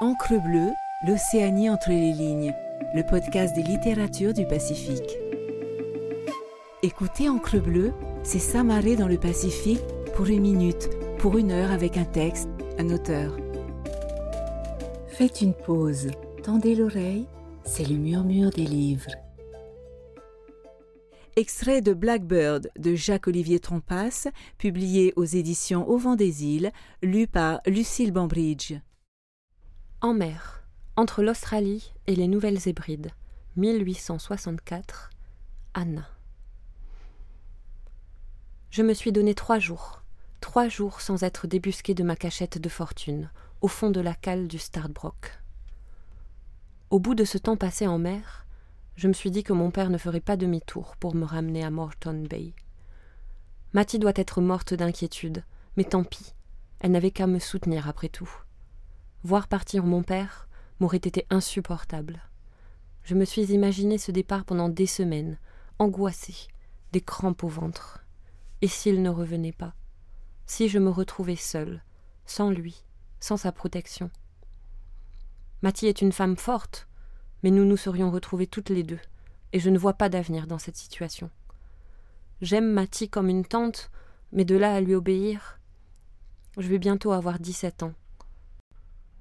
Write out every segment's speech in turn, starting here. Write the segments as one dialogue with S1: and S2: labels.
S1: Encre bleue, l'Océanie entre les lignes, le podcast des littératures du Pacifique. Écoutez Encre bleue, c'est s'amarrer dans le Pacifique pour une minute, pour une heure avec un texte, un auteur. Faites une pause, tendez l'oreille, c'est le murmure des livres. Extrait de Blackbird de Jacques-Olivier Trompas, publié aux éditions Au vent des îles, lu par Lucille Bambridge.
S2: En mer, entre l'Australie et les Nouvelles Hébrides, 1864, Anna. Je me suis donné trois jours, trois jours sans être débusqué de ma cachette de fortune, au fond de la cale du Stardbrook. Au bout de ce temps passé en mer, je me suis dit que mon père ne ferait pas demi-tour pour me ramener à Morton Bay. Mattie doit être morte d'inquiétude, mais tant pis, elle n'avait qu'à me soutenir après tout. Voir partir mon père m'aurait été insupportable. Je me suis imaginé ce départ pendant des semaines, angoissée, des crampes au ventre. Et s'il ne revenait pas? Si je me retrouvais seule, sans lui, sans sa protection? Mattie est une femme forte, mais nous nous serions retrouvés toutes les deux, et je ne vois pas d'avenir dans cette situation. J'aime Mattie comme une tante, mais de là à lui obéir. Je vais bientôt avoir dix-sept ans.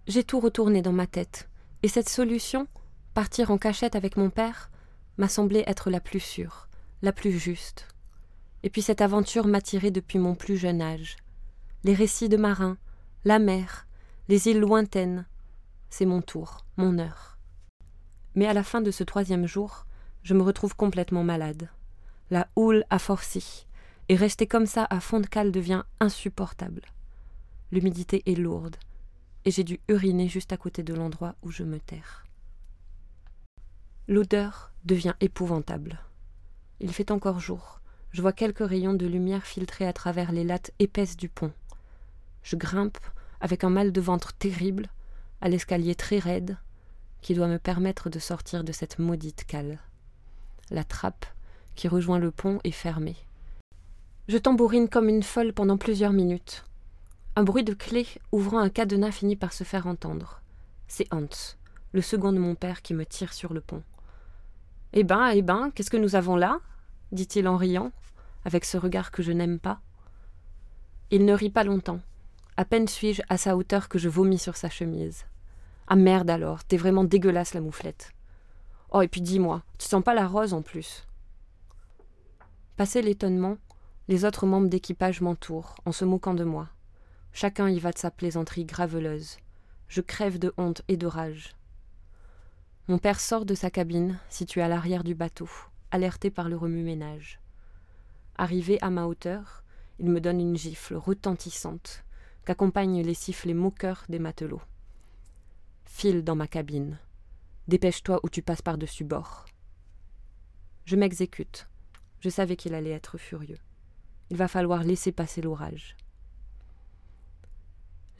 S2: J'ai tout retourné dans ma tête, et cette solution, partir en cachette avec mon père, m'a semblé être la plus sûre, la plus juste. Et puis cette aventure m'a tiré depuis mon plus jeune âge. Les récits de marins, la mer, les îles lointaines, c'est mon tour, mon heure. Mais à la fin de ce troisième jour, je me retrouve complètement malade. La houle a forcé, et rester comme ça à fond de cale devient insupportable. L'humidité est lourde, et j'ai dû uriner juste à côté de l'endroit où je me terre. L'odeur devient épouvantable. Il fait encore jour. Je vois quelques rayons de lumière filtrer à travers les lattes épaisses du pont. Je grimpe, avec un mal de ventre terrible, à l'escalier très raide, qui doit me permettre de sortir de cette maudite cale. La trappe qui rejoint le pont est fermée. Je tambourine comme une folle pendant plusieurs minutes. Un bruit de clé ouvrant un cadenas finit par se faire entendre. C'est Hans, le second de mon père, qui me tire sur le pont. Eh ben, eh ben, qu'est-ce que nous avons là? dit-il en riant, avec ce regard que je n'aime pas. Il ne rit pas longtemps. À peine suis-je à sa hauteur que je vomis sur sa chemise. Ah merde alors, t'es vraiment dégueulasse la mouflette. Oh, et puis dis-moi, tu sens pas la rose en plus? Passé l'étonnement, les autres membres d'équipage m'entourent, en se moquant de moi. Chacun y va de sa plaisanterie graveleuse. Je crève de honte et de rage. Mon père sort de sa cabine, située à l'arrière du bateau, alerté par le remue-ménage. Arrivé à ma hauteur, il me donne une gifle retentissante, qu'accompagnent les sifflets moqueurs des matelots. File dans ma cabine. Dépêche-toi ou tu passes par-dessus bord. Je m'exécute. Je savais qu'il allait être furieux. Il va falloir laisser passer l'orage.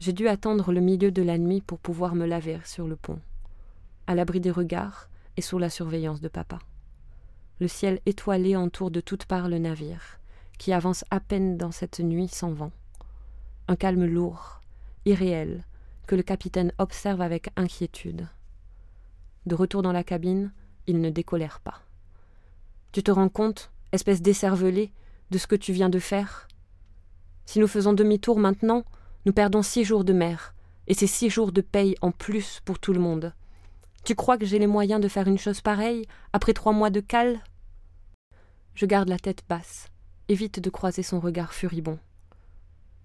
S2: J'ai dû attendre le milieu de la nuit pour pouvoir me laver sur le pont, à l'abri des regards et sous la surveillance de papa. Le ciel étoilé entoure de toutes parts le navire, qui avance à peine dans cette nuit sans vent. Un calme lourd, irréel, que le capitaine observe avec inquiétude. De retour dans la cabine, il ne décolère pas. Tu te rends compte, espèce d'écervelé, de ce que tu viens de faire? Si nous faisons demi-tour maintenant, nous perdons six jours de mer, et c'est six jours de paye en plus pour tout le monde. Tu crois que j'ai les moyens de faire une chose pareille, après trois mois de cale? Je garde la tête basse, évite de croiser son regard furibond.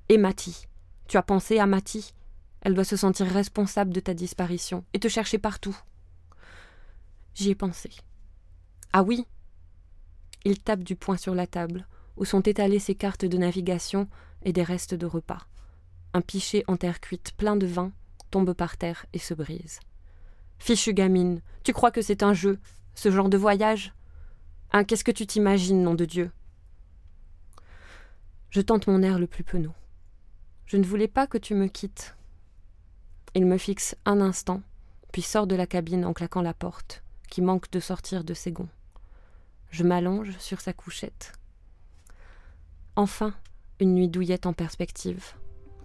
S2: Et Mathie Tu as pensé à Mathie elle doit se sentir responsable de ta disparition et te chercher partout. J'y ai pensé. Ah oui? Il tape du poing sur la table, où sont étalées ses cartes de navigation et des restes de repas. Un pichet en terre cuite plein de vin tombe par terre et se brise. Fichu gamine, tu crois que c'est un jeu, ce genre de voyage? Hein, qu'est-ce que tu t'imagines, nom de Dieu? Je tente mon air le plus penaud. Je ne voulais pas que tu me quittes, il me fixe un instant, puis sort de la cabine en claquant la porte, qui manque de sortir de ses gonds. Je m'allonge sur sa couchette. Enfin, une nuit douillette en perspective.